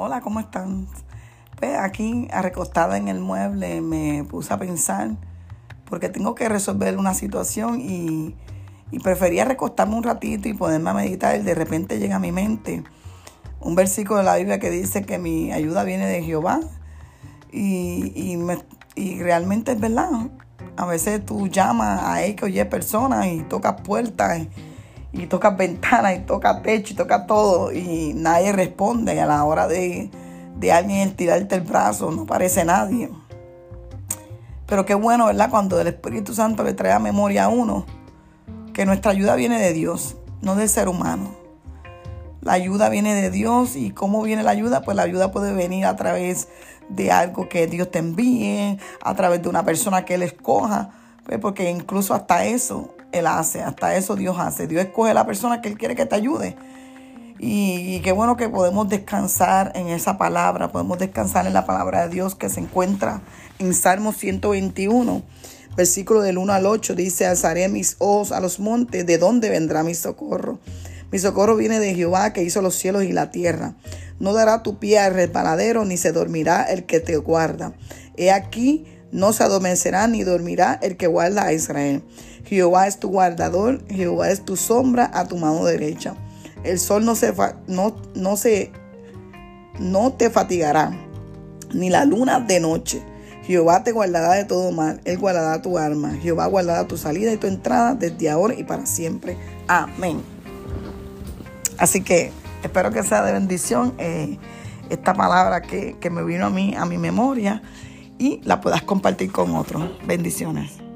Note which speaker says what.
Speaker 1: Hola, ¿cómo están? Pues aquí, recostada en el mueble, me puse a pensar porque tengo que resolver una situación y, prefería recostarme un ratito y ponerme a meditar y de repente llega a mi mente un versículo de la Biblia que dice que mi ayuda viene de Jehová y, y, realmente es verdad. A veces tú llamas a X o Y personas y tocas puertas y, y tocas ventanas y tocas techo y tocas todo y nadie responde a la hora de, de alguien tirarte el brazo, no parece nadie. Pero qué bueno, ¿verdad? Cuando el Espíritu Santo le trae a memoria a uno que nuestra ayuda viene de Dios, no del ser humano. La ayuda viene de Dios y cómo viene la ayuda, pues la ayuda puede venir a través de algo que Dios te envíe, a través de una persona que Él escoja, pues porque incluso hasta eso Él hace, hasta eso Dios hace. Dios escoge la persona que Él quiere que te ayude. Y, qué bueno que podemos descansar en esa palabra, podemos descansar en la palabra de Dios que se encuentra en Salmo 121, versículo del 1 al 8. Dice, alzaré mis ojos a los montes, ¿de dónde vendrá mi socorro? Mi socorro viene de Jehová que hizo los cielos y la tierra. No dará tu pie al resbaladero, ni se dormirá el que te guarda. He aquí, no se adormecerá ni dormirá el que guarda a Israel. Jehová es tu guardador, Jehová es tu sombra a tu mano derecha. El sol no se, no, no se no te fatigará, ni la luna de noche. Jehová te guardará de todo mal, Él guardará tu alma. Jehová guardará tu salida y tu entrada desde ahora y para siempre. Amén. Así que espero que sea de bendición eh, esta palabra que, que me vino a mí, a mi memoria, y la puedas compartir con otros. Bendiciones.